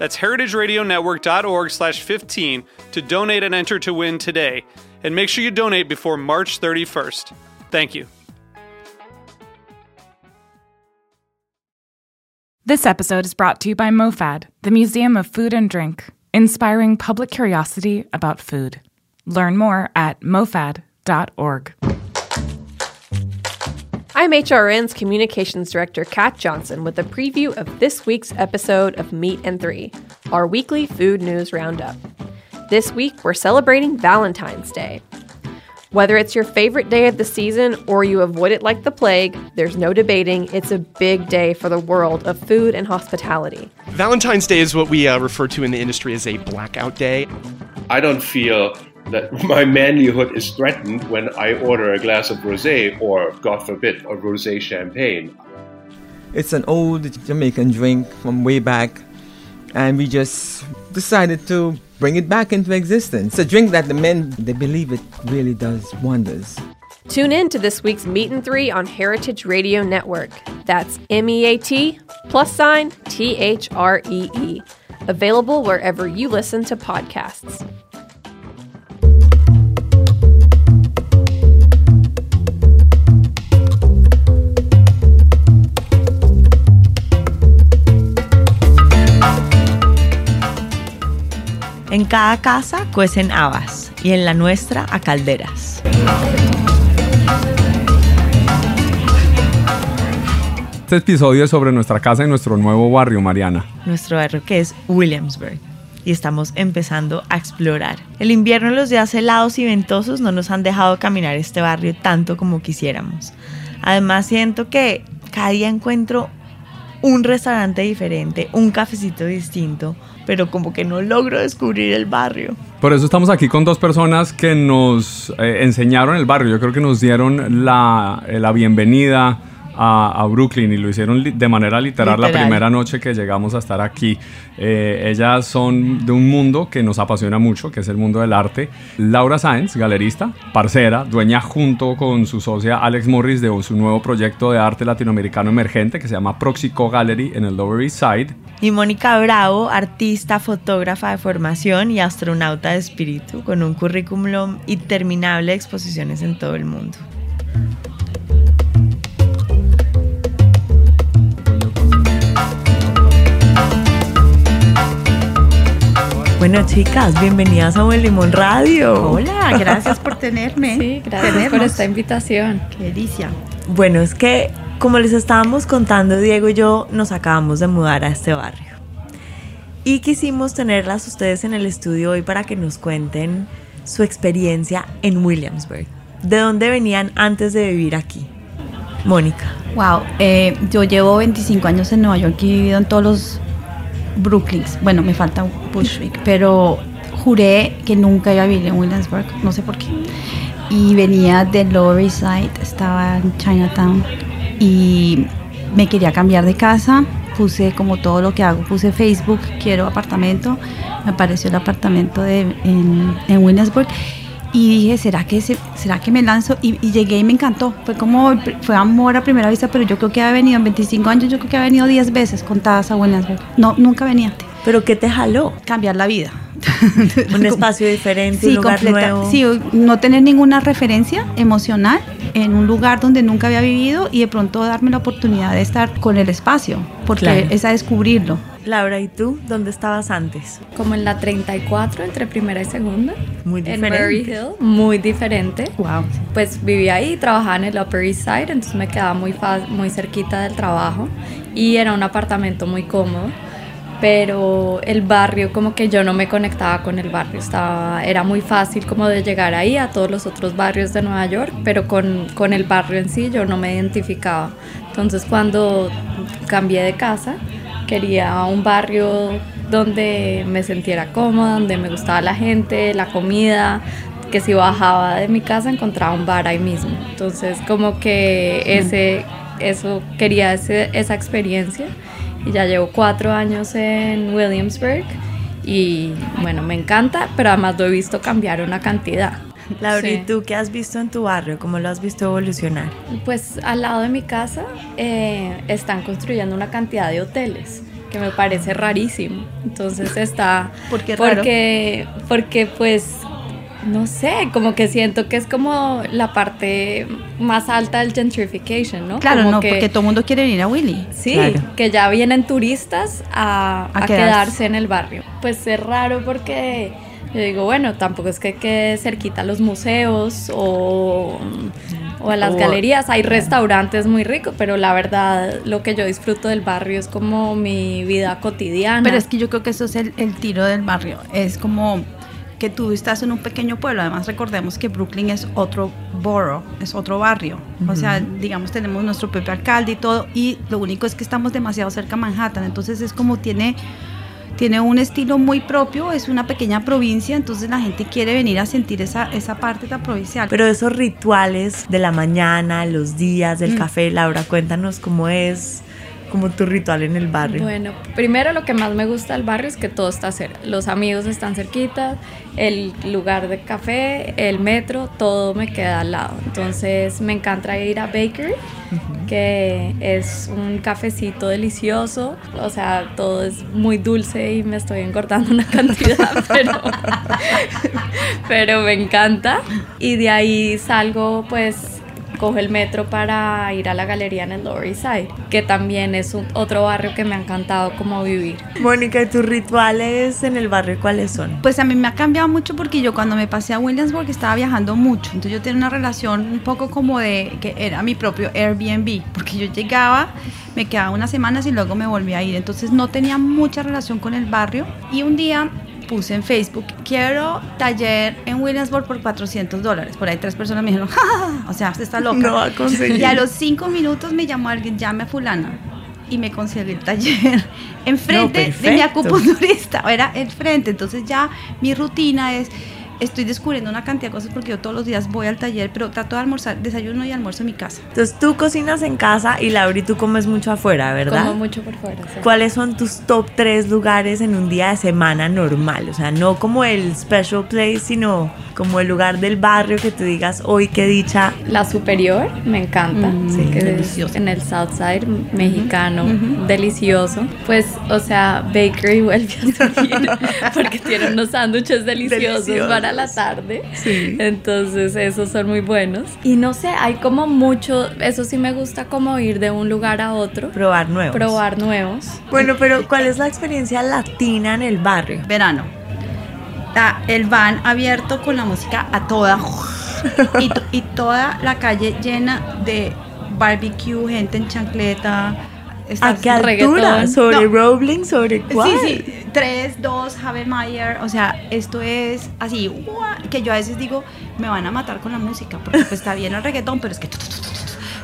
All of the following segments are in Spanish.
That's heritageradionetwork.org slash 15 to donate and enter to win today. And make sure you donate before March 31st. Thank you. This episode is brought to you by MoFad, the Museum of Food and Drink, inspiring public curiosity about food. Learn more at mofad.org. I'm HRN's Communications Director, Kat Johnson, with a preview of this week's episode of Meat and Three, our weekly food news roundup. This week, we're celebrating Valentine's Day. Whether it's your favorite day of the season or you avoid it like the plague, there's no debating it's a big day for the world of food and hospitality. Valentine's Day is what we uh, refer to in the industry as a blackout day. I don't feel that my manlyhood is threatened when I order a glass of rosé or, God forbid, a rosé champagne. It's an old Jamaican drink from way back, and we just decided to bring it back into existence. It's a drink that the men they believe it really does wonders. Tune in to this week's Meet and Three on Heritage Radio Network. That's M E A T plus sign T H R E E. Available wherever you listen to podcasts. En cada casa cuecen habas y en la nuestra a calderas. Este episodio es sobre nuestra casa y nuestro nuevo barrio, Mariana. Nuestro barrio que es Williamsburg. Y estamos empezando a explorar. El invierno y los días helados y ventosos no nos han dejado caminar este barrio tanto como quisiéramos. Además siento que cada día encuentro un restaurante diferente, un cafecito distinto, pero como que no logro descubrir el barrio. Por eso estamos aquí con dos personas que nos eh, enseñaron el barrio. Yo creo que nos dieron la, eh, la bienvenida a, a, Brooklyn y lo hicieron de manera literal, literal, la primera noche que llegamos a estar aquí. Eh, ellas son de un mundo que nos apasiona mucho, que es el mundo del arte. Laura Sáenz, galerista, parcera, dueña junto con su socia Alex Morris de su nuevo proyecto de arte latinoamericano emergente que se llama Proxico Gallery en el Lower East Side. Y Mónica Bravo, artista, fotógrafa de formación y astronauta de espíritu, con un currículum interminable de exposiciones en todo el mundo. Bueno, chicas, bienvenidas a Buen Limón Radio. Hola, gracias por tenerme. Sí, gracias Tenernos. por esta invitación. Qué delicia. Bueno, es que, como les estábamos contando, Diego y yo nos acabamos de mudar a este barrio. Y quisimos tenerlas ustedes en el estudio hoy para que nos cuenten su experiencia en Williamsburg. ¿De dónde venían antes de vivir aquí? Mónica. Wow, eh, yo llevo 25 años en Nueva York y he vivido en todos los Brooklyns. Bueno, me falta Bushwick, pero juré que nunca iba a vivir en Williamsburg, no sé por qué. Y venía de Lower East Side, estaba en Chinatown y me quería cambiar de casa. Puse como todo lo que hago, puse Facebook, quiero apartamento. Me apareció el apartamento de, en, en Williamsburg y dije, ¿será que, se, ¿será que me lanzo? Y, y, llegué y me encantó. Fue como, fue amor a primera vista, pero yo creo que ha venido en 25 años, yo creo que ha venido 10 veces contadas a Williamsburg. No, nunca venía. ¿Pero qué te jaló? Cambiar la vida. un espacio diferente, sí, un lugar completa, nuevo. Sí, no tener ninguna referencia emocional en un lugar donde nunca había vivido y de pronto darme la oportunidad de estar con el espacio, porque claro. es a descubrirlo. Laura, ¿y tú? ¿Dónde estabas antes? Como en la 34, entre primera y segunda. Muy diferente. En Murray Hill, muy diferente. Wow. Pues vivía ahí, trabajaba en el Upper East Side, entonces me quedaba muy, muy cerquita del trabajo y era un apartamento muy cómodo pero el barrio como que yo no me conectaba con el barrio, estaba, era muy fácil como de llegar ahí a todos los otros barrios de Nueva York, pero con, con el barrio en sí yo no me identificaba. Entonces cuando cambié de casa, quería un barrio donde me sintiera cómoda, donde me gustaba la gente, la comida, que si bajaba de mi casa encontraba un bar ahí mismo. Entonces como que ese, eso quería esa experiencia y ya llevo cuatro años en Williamsburg y bueno, me encanta, pero además lo he visto cambiar una cantidad. Laura, ¿y tú qué has visto en tu barrio? ¿Cómo lo has visto evolucionar? Pues al lado de mi casa eh, están construyendo una cantidad de hoteles que me parece rarísimo. Entonces está... ¿Por qué raro? Porque, porque pues no sé, como que siento que es como la parte más alta del gentrification, ¿no? Claro, como no, que, porque todo el mundo quiere ir a Willy. Sí, que ya vienen turistas a, a, quedarse en el barrio. Pues es raro porque yo digo, bueno, tampoco es que quede cerquita a los museos o, o a las galerías. Hay restaurantes muy ricos, pero la verdad lo que yo disfruto del barrio es como mi vida cotidiana. Pero es que yo creo que eso es el, el tiro del barrio. Es como que tú estás en un pequeño pueblo. Además, recordemos que Brooklyn es otro borough, es otro barrio. O sea, digamos, tenemos nuestro propio alcalde y todo, y lo único es que estamos demasiado cerca a Manhattan. Entonces, es como tiene tiene un estilo muy propio, es una pequeña provincia, entonces la gente quiere venir a sentir esa, esa parte tan provincial. Pero esos rituales de la mañana, los días del mm. café, Laura, cuéntanos cómo es como tu ritual en el barrio? Bueno, primero lo que más me gusta del barrio es que todo está cerca. Los amigos están cerquita, el lugar de café, el metro, todo me queda al lado. Entonces me encanta ir a Bakery, que es un cafecito delicioso. O sea, todo es muy dulce y me estoy engordando una cantidad, pero, pero me encanta. Y de ahí salgo pues cojo el metro para ir a la galería en el Lower East Side, que también es un, otro barrio que me ha encantado como vivir. Mónica, ¿tus rituales en el barrio cuáles son? Pues a mí me ha cambiado mucho porque yo cuando me pasé a Williamsburg estaba viajando mucho, entonces yo tenía una relación un poco como de que era mi propio Airbnb, porque yo llegaba, me quedaba unas semanas y luego me volví a ir, entonces no tenía mucha relación con el barrio y un día puse en Facebook, quiero taller en Williamsburg por 400 dólares. Por ahí tres personas me dijeron, o sea, usted está loca. No va a conseguir. Y a los cinco minutos me llamó alguien, llame a fulana. Y me conseguí el taller enfrente de mi acupunturista. Era enfrente. Entonces ya mi rutina es estoy descubriendo una cantidad de cosas porque yo todos los días voy al taller, pero trato de almorzar, desayuno y almuerzo en mi casa. Entonces tú cocinas en casa y Laura y tú comes mucho afuera, ¿verdad? Como mucho por fuera. Sí. ¿Cuáles son tus top tres lugares en un día de semana normal? O sea, no como el special place, sino como el lugar del barrio que tú digas, hoy qué dicha. La superior, me encanta. Mm, sí, delicioso. En el Southside mexicano, delicioso. Pues, o sea, Bakery vuelve a salir porque tiene unos sándwiches deliciosos, deliciosos. para la tarde. Sí. Entonces, esos son muy buenos. Y no sé, hay como mucho, eso sí me gusta como ir de un lugar a otro. Probar nuevos. Probar nuevos. Bueno, pero ¿cuál es la experiencia latina en el barrio? Verano. Está el van abierto con la música a toda. y, y toda la calle llena de barbecue, gente en chancleta. ¿A qué altura? ¿Sobre no. Roebling? ¿Sobre cuál? Sí, sí. 3, 2, Mayer. O sea, esto es así, que yo a veces digo, me van a matar con la música, porque pues está bien el reggaetón, pero es que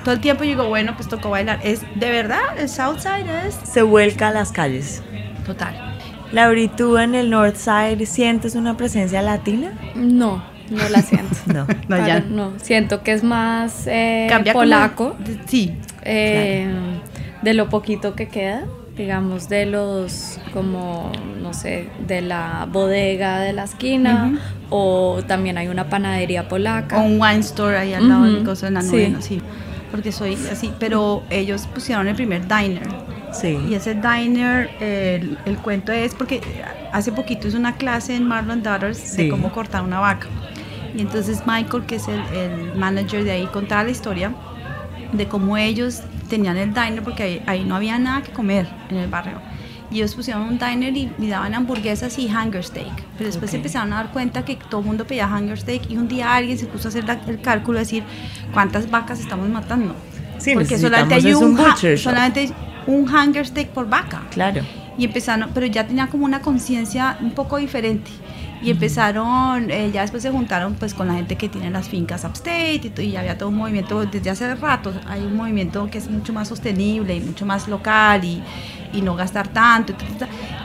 todo el tiempo digo, bueno, pues tocó bailar. Es de verdad, el Southside es. Se vuelca a las calles. Total. Laura, tú en el Northside sientes una presencia latina? No, no la siento. no, no, ya. no, siento que es más eh, Cambia polaco. Como, sí. Eh, claro. De lo poquito que queda, digamos, de los, como, no sé, de la bodega de la esquina, uh -huh. o también hay una panadería polaca. O un wine store ahí al uh -huh. lado de cosas en la novena, sí. sí. Porque soy así, pero ellos pusieron el primer diner. Sí. Y ese diner, el, el, cuento es porque hace poquito hice una clase en Marlon Daughters sí. de cómo cortar una vaca. Y entonces Michael, que es el, el, manager de ahí, contaba la historia de cómo ellos tenían el diner porque ahí, ahí, no había nada que comer en el barrio. y ellos pusieron un diner y, y daban hamburguesas y hanger steak. Pero después se Ok. empezaron a dar cuenta que todo el mundo pedía hanger steak y un día alguien se puso a hacer la- el cálculo, decir cuántas vacas estamos matando. Sí, Porque solamente hay un, un solamente un hanger steak por vaca. Claro. Y empezaron, pero ya tenía como una conciencia un poco diferente. Y empezaron, eh, ya después se juntaron pues con la gente que tiene las fincas upstate y, y había todo un movimiento, desde hace rato hay un movimiento que es mucho más sostenible y mucho más local y, y no gastar tanto. Y.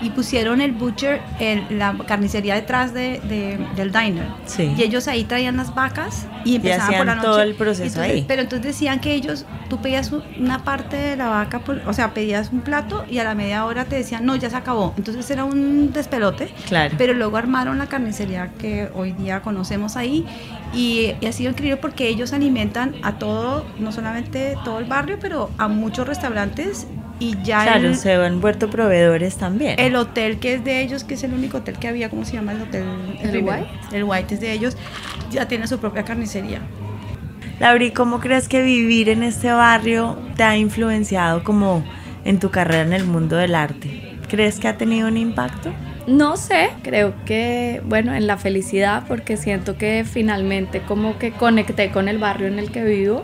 Y pusieron el butcher, el- la carnicería detrás de, de- del diner. Sí. Y ellos ahí traían las vacas y empezaban por hacían la noche. todo el proceso Entonces, ahí. Pero entonces decían que ellos, tú pedías un- una parte de la vaca, por- o sea, pedías un plato y a la media hora te decían, no, ya se acabó. Entonces era un despelote. Claro. Pero luego armaron la carnicería que hoy día conocemos ahí y, y ha sido increíble porque ellos alimentan a todo, no solamente todo el barrio, pero a muchos restaurantes y ya Claro, el, se han vuelto proveedores también. el hotel que es de ellos, que es el único hotel que había, ¿cómo se llama el hotel? ¿El? White? El White es de ellos, ya tiene su propia carnicería. Lauri, ¿cómo crees que vivir en este barrio te ha influenciado como en tu carrera en el mundo del arte? ¿Crees que ha tenido un impacto? No sé, creo que, bueno, en la felicidad, porque siento que finalmente como que conecté con el barrio en el que vivo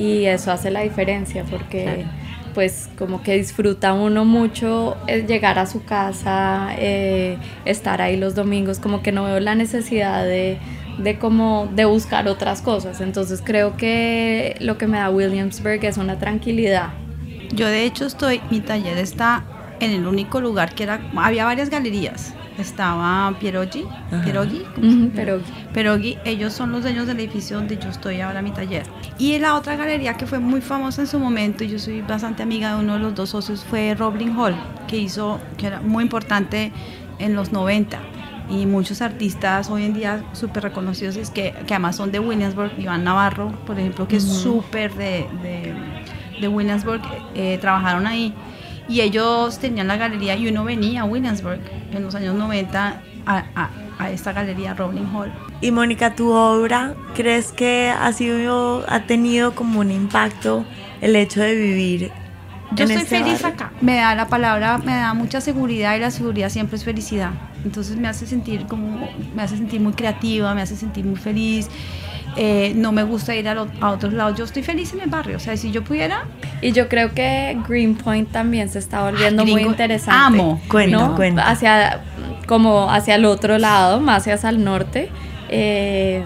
y eso hace la diferencia, porque pues como que disfruta uno mucho llegar a su casa, eh, estar ahí los domingos, como que no veo la necesidad de, de como de buscar otras cosas, entonces creo que lo que me da Williamsburg es una tranquilidad. Yo de hecho estoy, mi taller está en el único lugar que era, había varias galerías. Estaba Pierogi. Pierogi. Pierogi. Pierogi, ellos son los dueños del edificio donde yo estoy ahora mi taller. Y la otra galería que fue muy famosa en su momento, y yo soy bastante amiga de uno de los dos socios, fue Roblin Hall, que hizo, que era muy importante en los 90. Y muchos artistas hoy en día súper reconocidos, es que, que además son de Williamsburg, Iván Navarro, por ejemplo, que es súper de, de, de Williamsburg, eh, trabajaron ahí. Y ellos tenían la galería y uno venía a Williamsburg en los años 90 a, a- a esta galería Rowling Hall. Y Mónica, tu obra, ¿crees que ha sido, ha tenido como un impacto el hecho de vivir? Yo en estoy este feliz barrio? acá. Me da la palabra, me da mucha seguridad y la seguridad siempre es felicidad. Entonces me hace sentir como, me hace sentir muy creativa, me hace sentir muy feliz. Eh, no me gusta ir a, lo- a otros lados. Yo estoy feliz en el barrio. O sea, si yo pudiera, Y yo creo que Greenpoint también se está volviendo muy interesante. amo. Cuenta, ¿no? cuenta. Hacia, como hacia el otro lado, más hacia el norte. Eh,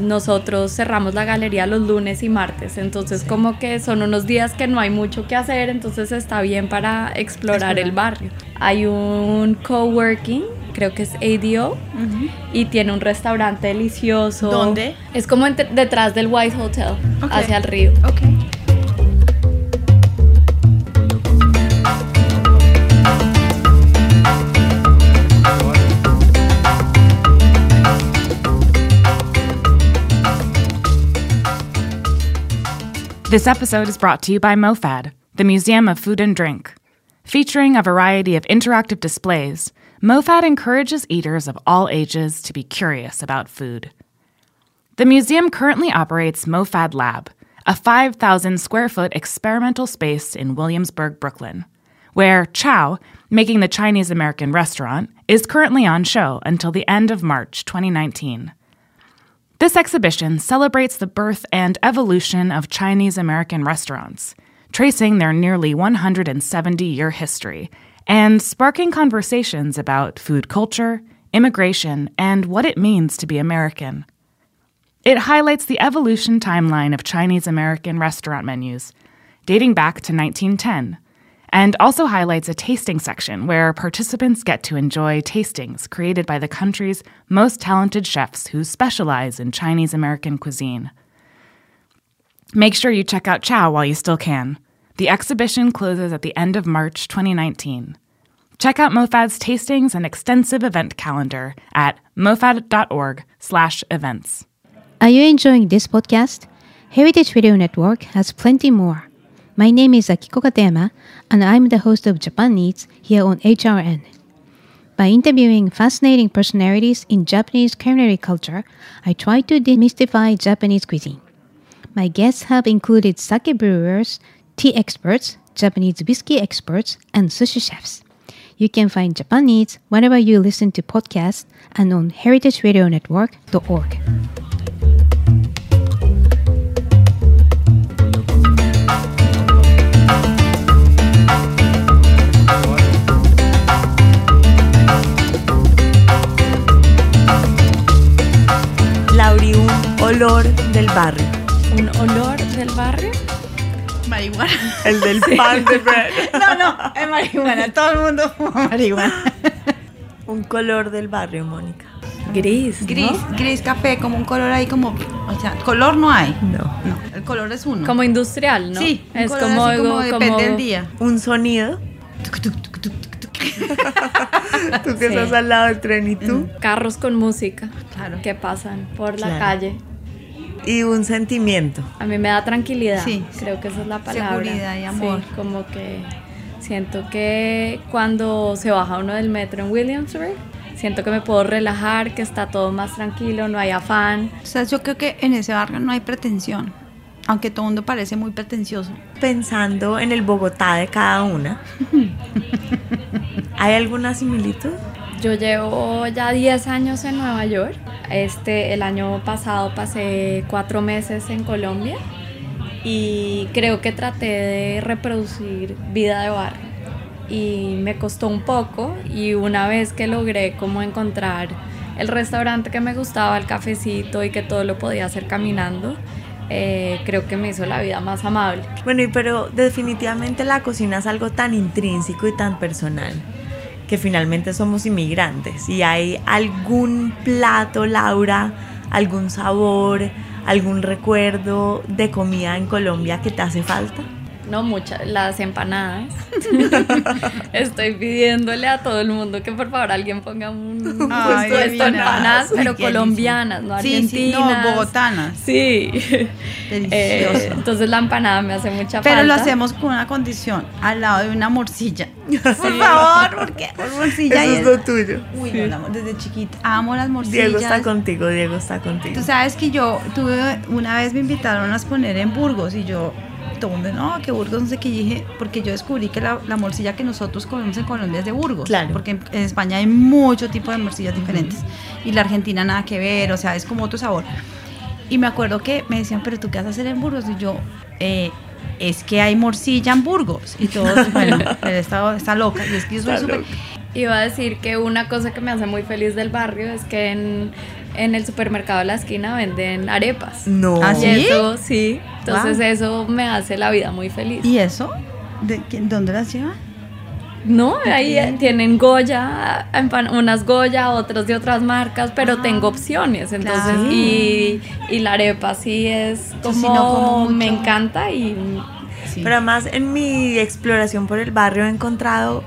nosotros cerramos la galería los lunes y martes, entonces como que son unos días que no hay mucho que hacer, entonces está bien para explorar el barrio. Hay un coworking, creo que es ADO, y tiene un restaurante delicioso. ¿Dónde? Es como entre- detrás del White Hotel, Ok. hacia el río. ok. This episode is brought to you by MoFad, the Museum of Food and Drink. Featuring a variety of interactive displays, MoFad encourages eaters of all ages to be curious about food. The museum currently operates MoFad Lab, a 5,000 square foot experimental space in Williamsburg, Brooklyn, where Chow, making the Chinese American restaurant, is currently on show until the end of March 2019. This exhibition celebrates the birth and evolution of Chinese American restaurants, tracing their nearly 170 year history and sparking conversations about food culture, immigration, and what it means to be American. It highlights the evolution timeline of Chinese American restaurant menus, dating back to 1910, and also highlights a tasting section where participants get to enjoy tastings created by the country's most talented chefs who specialize in Chinese American cuisine. Make sure you check out Chow while you still can. The exhibition closes at the end of March 2019. Check out MoFad's tastings and extensive event calendar at mofad.org/events. Are you enjoying this podcast? Heritage Radio Network has plenty more. My name is Akiko Katayama, and I'm the host of Japan Eats here on HRN. By interviewing fascinating personalities in Japanese culinary culture, I try to demystify Japanese cuisine. My guests have included sake brewers, tea experts, Japanese whiskey experts, and sushi chefs. You can find Japan whenever you listen to podcasts and on heritageradionetwork.org. Lauri, un olor del barrio. ¿Un olor del barrio? Marihuana. El del pan de bread. No, no, es marihuana. Todo el mundo fuma marihuana. Un color del barrio, Mónica. Gris. ¿no? Gris, gris café, como un color ahí como, o sea, color no hay. No. No, el color es uno. Como industrial, ¿no? Sí, un es color como, así como como- depende del día. Un sonido. Tú que Sí. estás al lado del tren y tú. carros con música Claro. que pasan por la calle. Y un sentimiento. A mí me da tranquilidad. Sí. Creo que esa es la palabra. Seguridad y amor. Sí, como que siento que cuando se baja uno del metro en Williamsburg, siento que me puedo relajar, que está todo más tranquilo, no hay afán. O sea, yo creo que en ese barrio no hay pretensión. Aunque todo el mundo parece muy pretencioso. Pensando en el Bogotá de cada una. ¿Hay alguna similitud? Yo llevo ya 10 años en Nueva York. Este, el año pasado pasé cuatro meses en Colombia y creo que traté de reproducir vida de barrio. Y me costó un poco y una vez que logré como encontrar el restaurante que me gustaba, el cafecito y que todo lo podía hacer caminando, eh, creo que me hizo la vida más amable. Bueno, pero definitivamente la cocina es algo tan intrínseco y tan personal que finalmente somos inmigrantes. Y hay algún plato, Laura, algún sabor, algún recuerdo de comida en Colombia que te hace falta. No muchas, las empanadas. Estoy pidiéndole a todo el mundo que por favor alguien ponga un Ay, puesto de empanadas, pero colombianas, no Sí, sí, no, argentinas. bogotanas. Sí. Delicioso. Eh, entonces la empanada me hace mucha Pero falta. lo hacemos con una condición, al lado de una morcilla. Por favor, porque por morcilla Eso y es lo tuyo. Uy, no, la mo- desde chiquita amo las morcillas. Diego está contigo, Diego está contigo. Tú sabes que yo tuve, una vez me invitaron a exponer en Burgos y yo, todo el mundo, no, que Burgos, no sé qué, y dije, porque yo descubrí que la, la morcilla que nosotros comemos en Colombia es de Burgos. Claro. Porque en, en España hay mucho tipo de morcillas diferentes. Y la Argentina nada que ver, o sea, es como otro sabor. Y me acuerdo que me decían, pero tú qué vas a hacer en Burgos? Y yo, eh, es que hay morcilla en Burgos. Y todos, bueno, él está, está loca. Y es que yo soy súper... Iba a decir que una cosa que me hace muy feliz del barrio es que en, en el supermercado de la esquina venden arepas. No. ¿Ah, Y sí? eso, sí. Entonces Wow. eso me hace la vida muy feliz. ¿Y eso? ¿De, quién- ¿Dónde las llevan? No, ahí eh, tienen Goya, unas Goya, otras de otras marcas, pero Ah, tengo opciones. Entonces, claro. y, y la arepa sí es como, sí no como me encanta y Sí. Pero además en mi exploración por el barrio he encontrado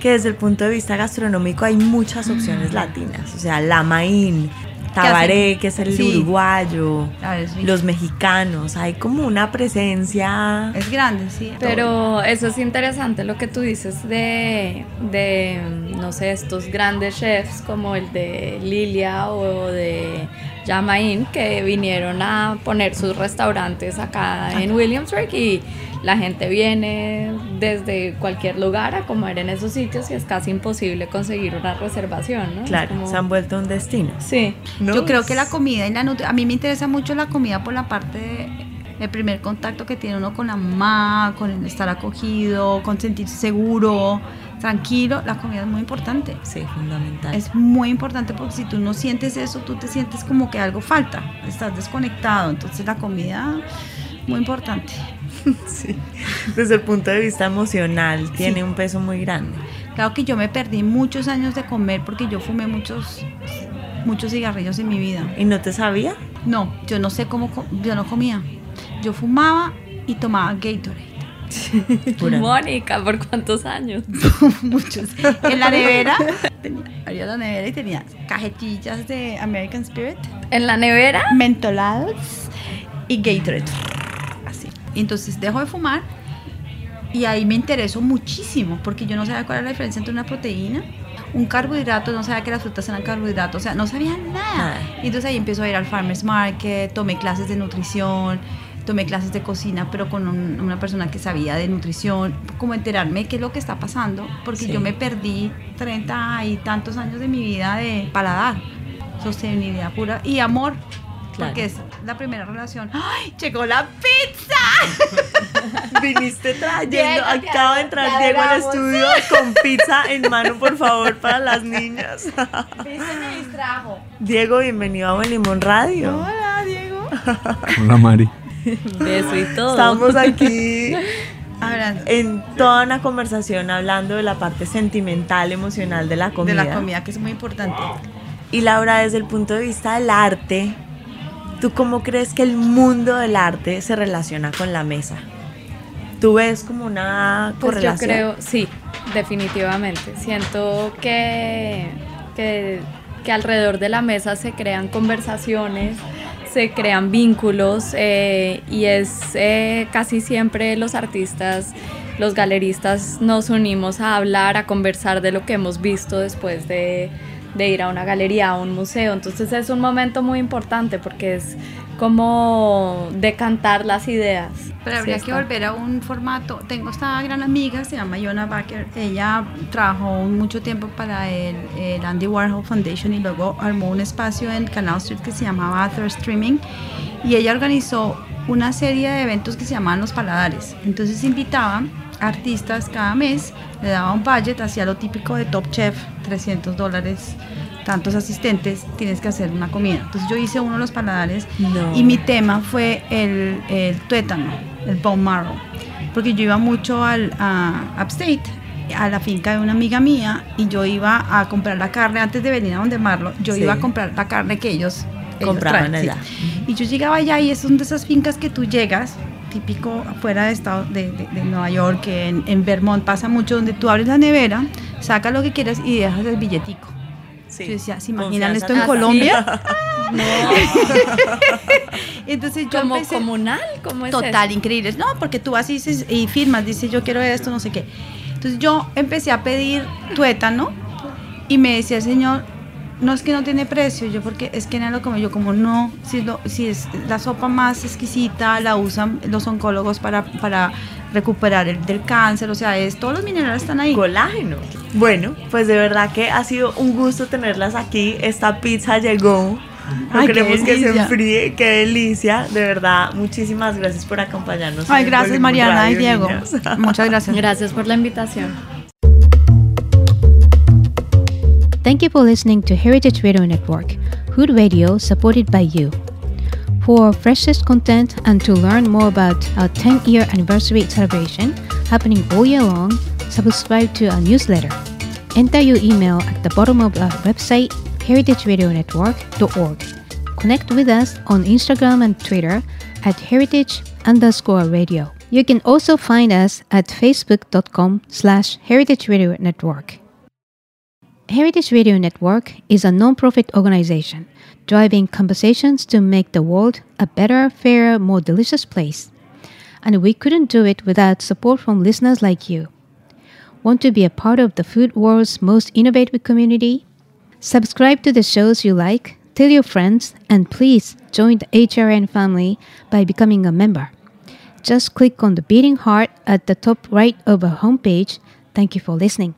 que desde el punto de vista gastronómico hay muchas opciones latinas. O sea, la maín, tabaré, que es el Sí. uruguayo, A ver, sí. los mexicanos. Hay como una presencia. Es grande, sí. Pero eso es interesante lo que tú dices de, de, no sé, estos grandes chefs como el de Lilia o de Jamain que vinieron a poner sus restaurantes acá en Williamsburg y la gente viene desde cualquier lugar a comer en esos sitios y es casi imposible conseguir una reservación, ¿no? Claro, como- se han vuelto un destino. Sí. ¿no? Yo creo que la comida y la nutrición, a mí me interesa mucho la comida por la parte de el primer contacto que tiene uno con la mamá, con el estar acogido, con sentirse seguro, tranquilo, la comida es muy importante. Sí, fundamental. Es muy importante porque si tú no sientes eso, tú te sientes como que algo falta, estás desconectado, entonces la comida muy importante. Sí. Desde el punto de vista emocional, tiene un peso muy grande. Claro que yo me perdí muchos años de comer porque yo fumé muchos muchos cigarrillos en mi vida. ¿Y no te sabía? No, yo no sé cómo yo no comía. Yo fumaba y tomaba Gatorade. Mónica, ¿por cuántos años? Muchos. En la nevera, tenía, abría la nevera y tenía cajetillas de American Spirit, ¿En la nevera? mentolados y Gatorade. Entonces dejo de fumar y ahí me interesó muchísimo porque yo no sabía cuál era la diferencia entre una proteína, un carbohidrato, no sabía que las frutas eran carbohidratos, o sea, no sabía nada. Nada. Y entonces ahí empiezo a ir al farmers market, tomé clases de nutrición, tomé clases de cocina, pero con un- una persona que sabía de nutrición, como enterarme qué es lo que está pasando, porque Sí. yo me perdí 30 y tantos años de mi vida de paladar, sostenibilidad pura y amor, Claro. porque es la primera relación. ¡Ay, llegó la pizza! Viniste trayendo, acaba de entrar Diego al estudio con pizza en mano, por favor, para las niñas. ¿Viste? Me distrajo. Diego, bienvenido a Buen Limón Radio. Hola, Diego. Hola Mari. Beso y todo. Estamos aquí Hablando en toda una conversación hablando de la parte sentimental, emocional de la de comida. la comida, que es muy importante. Y Laura, desde el punto de vista del arte, ¿tú cómo crees que el mundo del arte se relaciona con la mesa? ¿Tú ves como una Pues yo creo, sí, definitivamente. Siento que, que, que alrededor de la mesa se crean conversaciones, se crean vínculos eh, y es eh, casi siempre los artistas, los galeristas nos unimos a hablar, a conversar de lo que hemos visto después de, de ir a una galería, a un museo. Entonces es un momento muy importante porque es como decantar las ideas. Pero Sí habría que volver a un formato. Tengo esta gran amiga, se llama Yona Baker. Ella trabajó mucho tiempo para el, el Andy Warhol Foundation y luego armó un espacio en Canal Street que se llamaba Thirst Streaming. Y ella organizó una serie de eventos que se llamaban Los Paladares. Entonces invitaban artistas cada mes, le daba un budget, hacía lo típico de Top Chef, 300 dólares, tantos asistentes, tienes que hacer una comida. Entonces yo hice uno de los paladares No. y mi tema fue el, el tuétano, el bone marrow, porque yo iba mucho al a Upstate, a la finca de una amiga mía y yo iba a comprar la carne antes de venir a donde Marlo, yo Sí. iba a comprar la carne que ellos, ellos Compraban traen, sí. allá. Y yo llegaba allá y es son de esas fincas que tú llegas, típico afuera de, estado, de, de- de Nueva York, que en, en Vermont pasa mucho, donde tú abres la nevera, sacas lo que quieras y dejas el billetico. Sí. Yo decía, ¿se imaginan Confianza esto en total. Colombia? Entonces yo como empecé- comunal, como es Total, eso? increíbles. No, porque tú vas y, dices- y firmas, dices yo quiero esto, no sé qué. Entonces yo empecé a pedir tuétano y me decía el señor, no es que no tiene precio, yo porque es que no lo como yo, como no, si, lo- si es la sopa más exquisita, la usan los oncólogos para, para recuperar el del cáncer, o sea, es, todos los minerales están ahí. Colágeno. Bueno, pues de verdad que ha sido un gusto tenerlas aquí. Esta pizza llegó. No Ay, queremos que se enfríe. Qué delicia. De verdad, muchísimas gracias por acompañarnos. Ay, gracias Mariana y Diego. niñas. Muchas gracias. Gracias por la invitación. Thank you for listening to Heritage Radio Network, Hood Radio supported by you. For freshest content and to learn more about our 10 year anniversary celebration happening all year long, subscribe to our newsletter. Enter your email at the bottom of our website, heritageradionetwork.org. Connect with us on Instagram and Twitter at heritage underscore radio. You can also find us at facebook.com slash heritage radio network. Heritage Radio Network is a non-profit organization driving conversations to make the world a better, fairer, more delicious place. And we couldn't do it without support from listeners like you. Want to be a part of the food world's most innovative community? Subscribe to the shows you like, tell your friends, and please join the HRN family by becoming a member. Just click on the beating heart at the top right of our homepage. Thank you for listening.